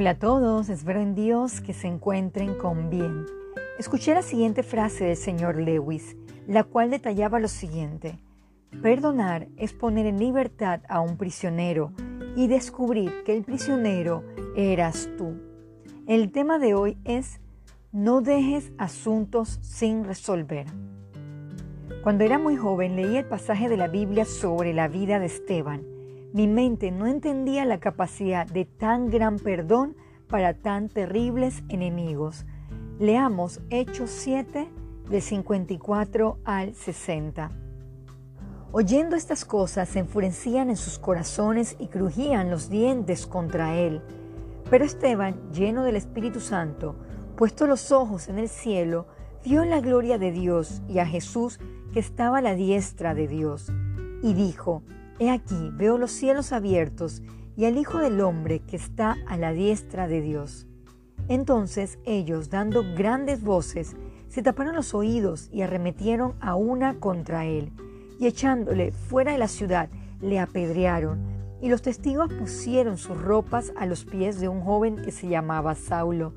Hola a todos, espero en Dios que se encuentren con bien. Escuché la siguiente frase del señor Lewis, la cual detallaba lo siguiente. Perdonar es poner en libertad a un prisionero y descubrir que el prisionero eras tú. El tema de hoy es no dejes asuntos sin resolver. Cuando era muy joven leí el pasaje de la Biblia sobre la vida de Esteban. Mi mente no entendía la capacidad de tan gran perdón para tan terribles enemigos. Leamos Hechos 7 de 54 al 60. Oyendo estas cosas se enfurecían en sus corazones y crujían los dientes contra él. Pero Esteban, lleno del Espíritu Santo, puesto los ojos en el cielo, vio la gloria de Dios y a Jesús que estaba a la diestra de Dios, y dijo, He aquí, veo los cielos abiertos y al Hijo del Hombre que está a la diestra de Dios. Entonces ellos, dando grandes voces, se taparon los oídos y arremetieron a una contra él y echándole fuera de la ciudad, le apedrearon. Y los testigos pusieron sus ropas a los pies de un joven que se llamaba Saulo,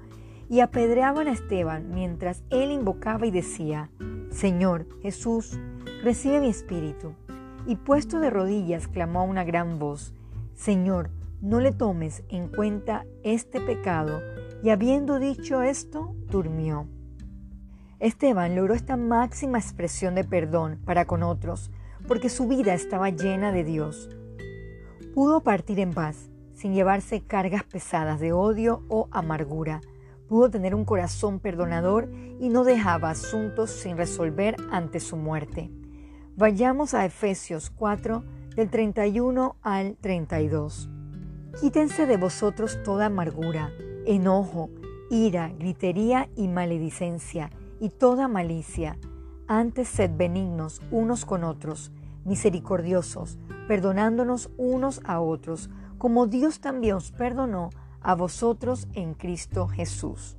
y apedreaban a Esteban mientras él invocaba y decía, Señor Jesús, recibe mi espíritu. Y puesto de rodillas clamó a una gran voz, Señor, no le tomes en cuenta este pecado. Y habiendo dicho esto, durmió. Esteban logró esta máxima expresión de perdón para con otros, porque su vida estaba llena de Dios. Pudo partir en paz, sin llevarse cargas pesadas de odio o amargura. Pudo tener un corazón perdonador y no dejaba asuntos sin resolver ante su muerte. Vayamos a Efesios 4, del 31 al 32. Quítense de vosotros toda amargura, enojo, ira, gritería y maledicencia y toda malicia. Antes sed benignos unos con otros, misericordiosos, perdonándonos unos a otros, como Dios también os perdonó a vosotros en Cristo Jesús.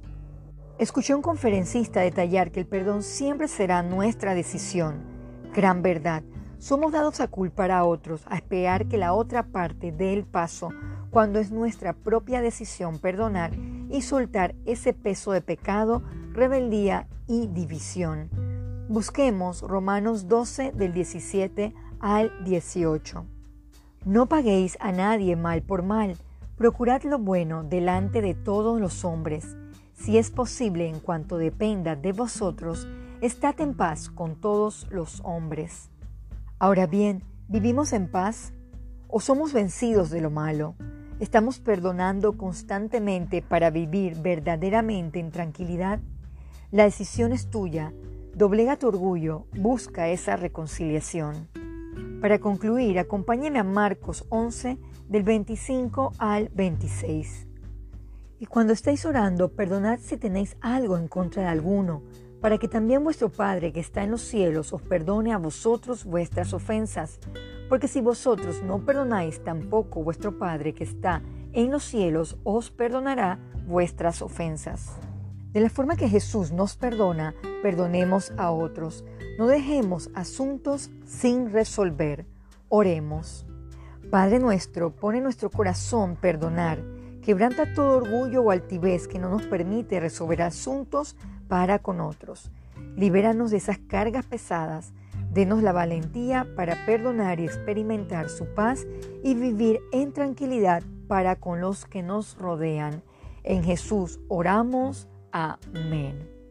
Escuché un conferencista detallar que el perdón siempre será nuestra decisión. Gran verdad. Somos dados a culpar a otros, a esperar que la otra parte dé el paso, cuando es nuestra propia decisión perdonar y soltar ese peso de pecado, rebeldía y división. Busquemos Romanos 12 del 17 al 18. No paguéis a nadie mal por mal, procurad lo bueno delante de todos los hombres. Si es posible en cuanto dependa de vosotros, estad en paz con todos los hombres. Ahora bien, ¿vivimos en paz o somos vencidos de lo malo? ¿Estamos perdonando constantemente para vivir verdaderamente en tranquilidad? La decisión es tuya. Doblega tu orgullo, busca esa reconciliación. Para concluir, acompáñeme a Marcos 11 del 25 al 26. Y cuando estéis orando, perdonad si tenéis algo en contra de alguno, para que también vuestro Padre que está en los cielos os perdone a vosotros vuestras ofensas. Porque si vosotros no perdonáis, tampoco vuestro Padre que está en los cielos os perdonará vuestras ofensas. De la forma que Jesús nos perdona, perdonemos a otros. No dejemos asuntos sin resolver. Oremos. Padre nuestro, pone en nuestro corazón perdonar. Quebranta todo orgullo o altivez que no nos permite resolver asuntos para con otros. Libéranos de esas cargas pesadas. Denos la valentía para perdonar y experimentar su paz y vivir en tranquilidad para con los que nos rodean. En Jesús oramos. Amén.